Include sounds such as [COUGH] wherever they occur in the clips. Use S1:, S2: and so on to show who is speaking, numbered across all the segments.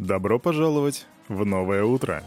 S1: Добро пожаловать в новое утро.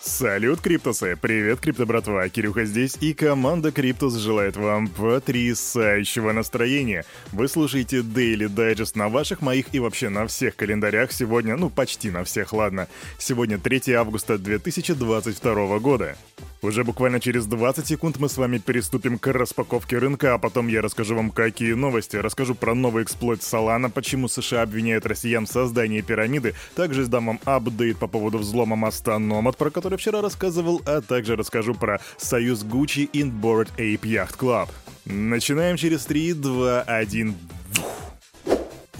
S1: Салют, Криптусы! Привет, Крипто братва! Кирюха здесь, и команда Криптус желает вам потрясающего настроения. Вы слушаете Daily Digest на ваших, моих и вообще на всех календарях сегодня, ну почти на всех, ладно. Сегодня 3 августа 2022 года. Уже буквально через 20 секунд мы с вами переступим к распаковке рынка, а потом я расскажу вам, какие новости. Расскажу про новый эксплойт Solana, почему США обвиняют россиян в создании пирамиды. Также сдам вам апдейт по поводу взлома моста Nomad, про который вчера рассказывал, а также расскажу про союз Gucci и Bored Ape Yacht Club. Начинаем через 3, 2, 1...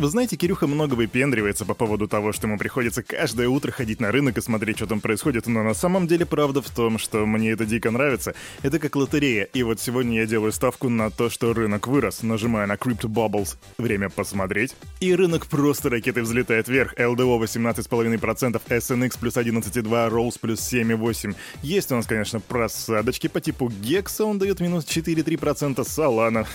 S1: Вы знаете, Кирюха много выпендривается по поводу того, что ему приходится каждое утро ходить на рынок и смотреть, что там происходит, но на самом деле правда в том, что мне это дико нравится. Это как лотерея, и вот сегодня я делаю ставку на то, что рынок вырос, нажимая на Crypto Bubbles, время посмотреть, и рынок просто ракетой взлетает вверх, LDO 18,5%, SNX плюс 11,2%, Rolls плюс 7,8%. Есть у нас, конечно, просадочки по типу Гекса, он дает минус 4,3%, Solana.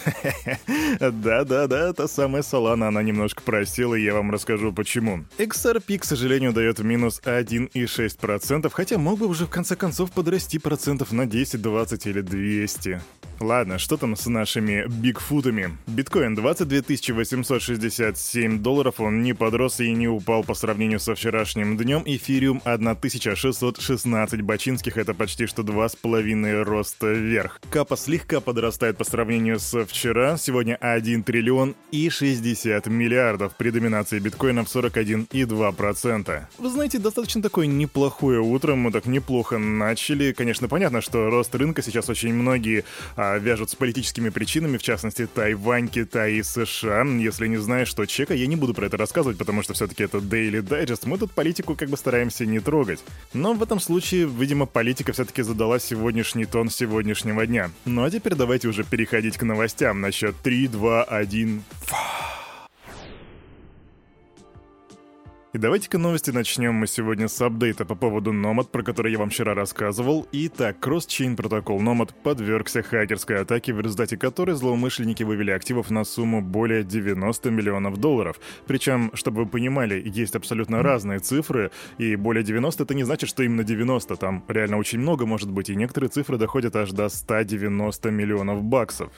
S1: [LAUGHS] Да-да-да, та самая Solana, она немного немножко просел, и я вам расскажу почему. XRP, к сожалению, дает минус 1,6%, хотя мог бы уже в конце концов подрасти процентов на 10, 20 или 200. Ладно, что там с нашими бигфутами? Биткоин 22 867 долларов, он не подрос и не упал по сравнению со вчерашним днем. Эфириум 1616 бачинских, это почти что 2,5 роста вверх. Капа слегка подрастает по сравнению со вчера, сегодня 1 триллион и 60 миллиардов миллиардов при доминации биткоина в 41,2%. Вы знаете, достаточно такое неплохое утро, мы так неплохо начали. Конечно, понятно, что рост рынка сейчас очень многие а, вяжут с политическими причинами, в частности, Тайвань, Китай и США. Если не знаешь, что чека, я не буду про это рассказывать, потому что все-таки это Daily Digest, мы тут политику как бы стараемся не трогать. Но в этом случае, видимо, политика все-таки задала сегодняшний тон сегодняшнего дня. Ну а теперь давайте уже переходить к новостям на счет 3, 2, 1... Фа. И давайте-ка новости начнем мы сегодня с апдейта по поводу Nomad, про который я вам вчера рассказывал. Итак, кросс-чейн протокол Nomad подвергся хакерской атаке, в результате которой злоумышленники вывели активов на сумму более 90 миллионов долларов. Причем, чтобы вы понимали, есть абсолютно разные цифры, и более 90 это не значит, что именно 90, там реально очень много может быть, и некоторые цифры доходят аж до 190 миллионов баксов.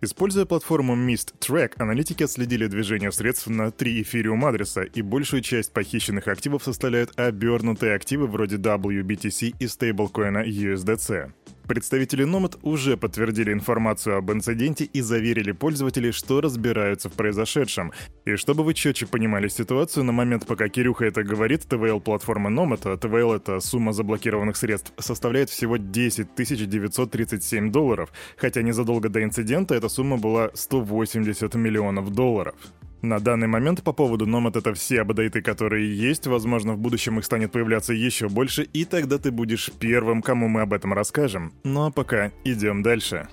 S1: Используя платформу Mist Track, аналитики отследили движение средств на три эфириум адреса, и большую часть похищенных активов составляют обернутые активы вроде WBTC и стейблкоина USDC. Представители Nomad уже подтвердили информацию об инциденте и заверили пользователей, что разбираются в произошедшем. И чтобы вы четче понимали ситуацию, на момент, пока Кирюха это говорит, ТВЛ-платформа Nomad, а ТВЛ — это сумма заблокированных средств, составляет всего 10 937 долларов, хотя незадолго до инцидента эта сумма была 180 миллионов долларов. На данный момент по поводу Nomad это все апдейты, которые есть, возможно в будущем их станет появляться еще больше, и тогда ты будешь первым, кому мы об этом расскажем. Ну а пока идем дальше.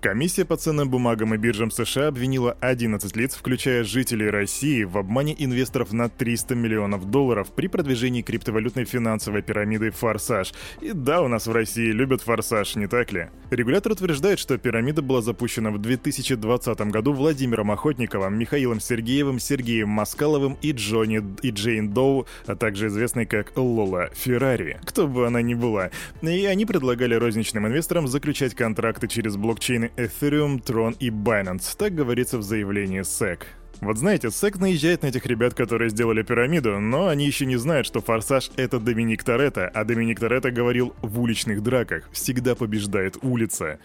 S1: Комиссия по ценным бумагам и биржам США обвинила 11 лиц, включая жителей России, в обмане инвесторов на 300 миллионов долларов при продвижении криптовалютной финансовой пирамиды «Форсаж». И да, у нас в России любят «Форсаж», не так ли? Регулятор утверждает, что пирамида была запущена в 2020 году Владимиром Охотниковым, Михаилом Сергеевым, Сергеем Маскаловым и Джонни и Джейн Доу, а также известной как Лола Феррари, кто бы она ни была. И они предлагали розничным инвесторам заключать контракты через блокчейны Ethereum, Tron и Binance, так говорится в заявлении SEC. Вот знаете, SEC наезжает на этих ребят, которые сделали пирамиду, но они еще не знают, что Форсаж — это Доминик Торетто, а Доминик Торетто говорил в уличных драках «всегда побеждает улица».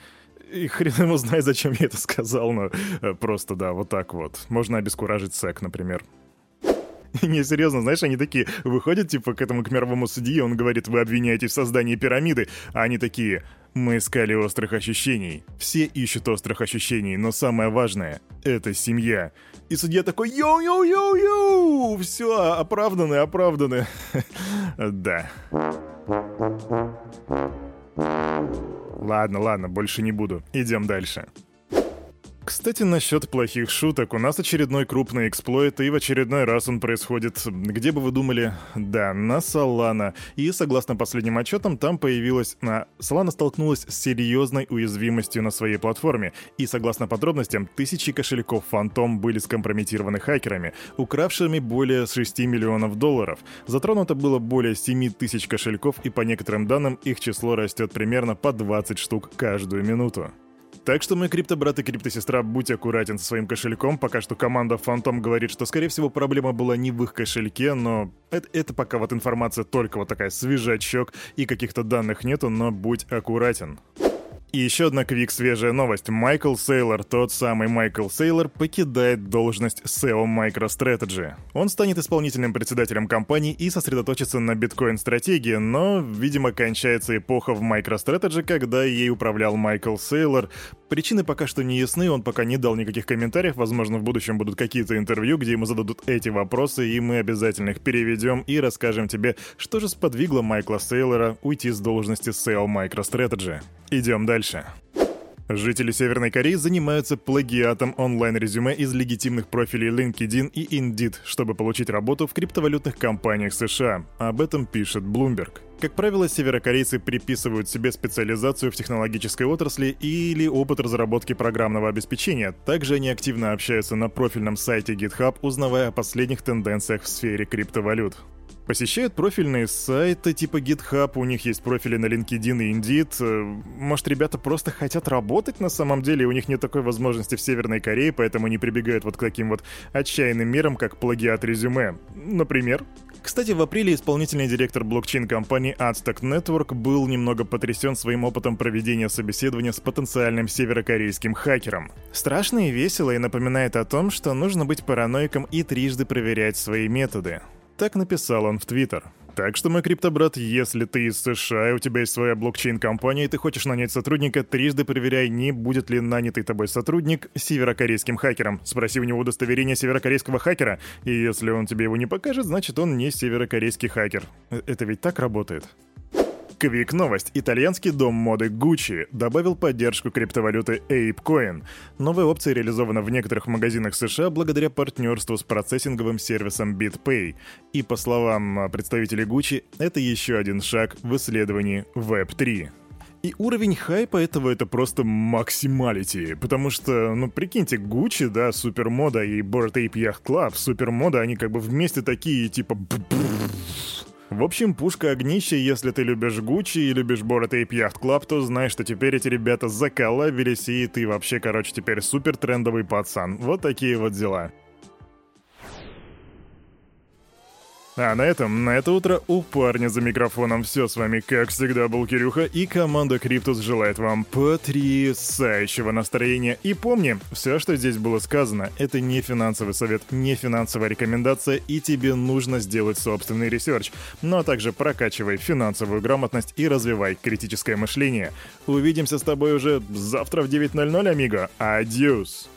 S1: И хрен ему знает, зачем я это сказал, но э, просто да, вот так вот. Можно обескуражить SEC, например. [LAUGHS] Не, серьезно, знаешь, они такие выходят, типа, к этому к мировому судье, он говорит, вы обвиняете в создании пирамиды, а они такие, мы искали острых ощущений. Все ищут острых ощущений, но самое важное — это семья. И судья такой «Йоу-йоу-йоу-йоу!» Все, оправданы, оправданы. [LAUGHS] Да. Ладно, ладно, больше не буду. Идем дальше. Кстати, насчет плохих шуток. У нас очередной крупный эксплойт, и в очередной раз он происходит, где бы вы думали, да, на Solana. И согласно последним отчетам, там появилась... А, Solana столкнулась с серьезной уязвимостью на своей платформе. И согласно подробностям, тысячи кошельков Phantom были скомпрометированы хакерами, укравшими более 6 миллионов долларов. Затронуто было более 7 тысяч кошельков, и по некоторым данным их число растет примерно по 20 штук каждую минуту. Так что, мой криптобрат и криптосестра, будь аккуратен со своим кошельком. Пока что команда Phantom говорит, что, скорее всего, проблема была не в их кошельке, но это, это пока вот информация только вот такая свежачок и каких-то данных нету, но будь аккуратен. И еще одна квик свежая новость. Майкл Сейлор, тот самый Майкл Сейлор, покидает должность SEO MicroStrategy. Он станет исполнительным председателем компании и сосредоточится на биткоин-стратегии, но, видимо, кончается эпоха в MicroStrategy, когда ей управлял Майкл Сейлор. Причины пока что не ясны, он пока не дал никаких комментариев, возможно, в будущем будут какие-то интервью, где ему зададут эти вопросы, и мы обязательно их переведем и расскажем тебе, что же сподвигло Майкла Сейлора уйти с должности SEO MicroStrategy. Идем дальше. Жители Северной Кореи занимаются плагиатом онлайн-резюме из легитимных профилей LinkedIn и Indeed, чтобы получить работу в криптовалютных компаниях США. Об этом пишет Bloomberg. Как правило, северокорейцы приписывают себе специализацию в технологической отрасли или опыт разработки программного обеспечения. Также они активно общаются на профильном сайте GitHub, узнавая о последних тенденциях в сфере криптовалют. Посещают профильные сайты типа GitHub, у них есть профили на LinkedIn и Indeed. Э, может, ребята просто хотят работать на самом деле, и у них нет такой возможности в Северной Корее, поэтому они прибегают вот к таким вот отчаянным мерам, как плагиат резюме. Например. Кстати, в апреле исполнительный директор блокчейн-компании Adstack Network был немного потрясен своим опытом проведения собеседования с потенциальным северокорейским хакером. Страшно и весело и напоминает о том, что нужно быть параноиком и трижды проверять свои методы. Так написал он в Твиттер. Так что, мой криптобрат, если ты из США, и у тебя есть своя блокчейн-компания, и ты хочешь нанять сотрудника, трижды проверяй, не будет ли нанятый тобой сотрудник северокорейским хакером. Спроси у него удостоверение северокорейского хакера, и если он тебе его не покажет, значит он не северокорейский хакер. Э, это ведь так работает? Квик новость. Итальянский дом моды Gucci добавил поддержку криптовалюты ApeCoin. Новая опция реализована в некоторых магазинах США благодаря партнерству с процессинговым сервисом BitPay. И по словам представителей Gucci, это еще один шаг в исследовании Web3. И уровень хайпа этого это просто максималити, потому что, ну, прикиньте, Gucci, да, супермода и Bored Ape Yacht Club, супермода, они как бы вместе такие, типа... В общем, пушка огнище, если ты любишь Гуччи и любишь Bored Ape Yacht Club, то знай, что теперь эти ребята заколабились, и ты вообще, короче, теперь супер трендовый пацан. Вот такие вот дела. А на этом, на это утро у парня за микрофоном все с вами, как всегда, был Кирюха, и команда Криптус желает вам потрясающего настроения. И помни, все, что здесь было сказано, это не финансовый совет, не финансовая рекомендация, и тебе нужно сделать собственный research. Ну а также прокачивай финансовую грамотность и развивай критическое мышление. Увидимся с тобой уже завтра в 9.00, amigo. Adiós!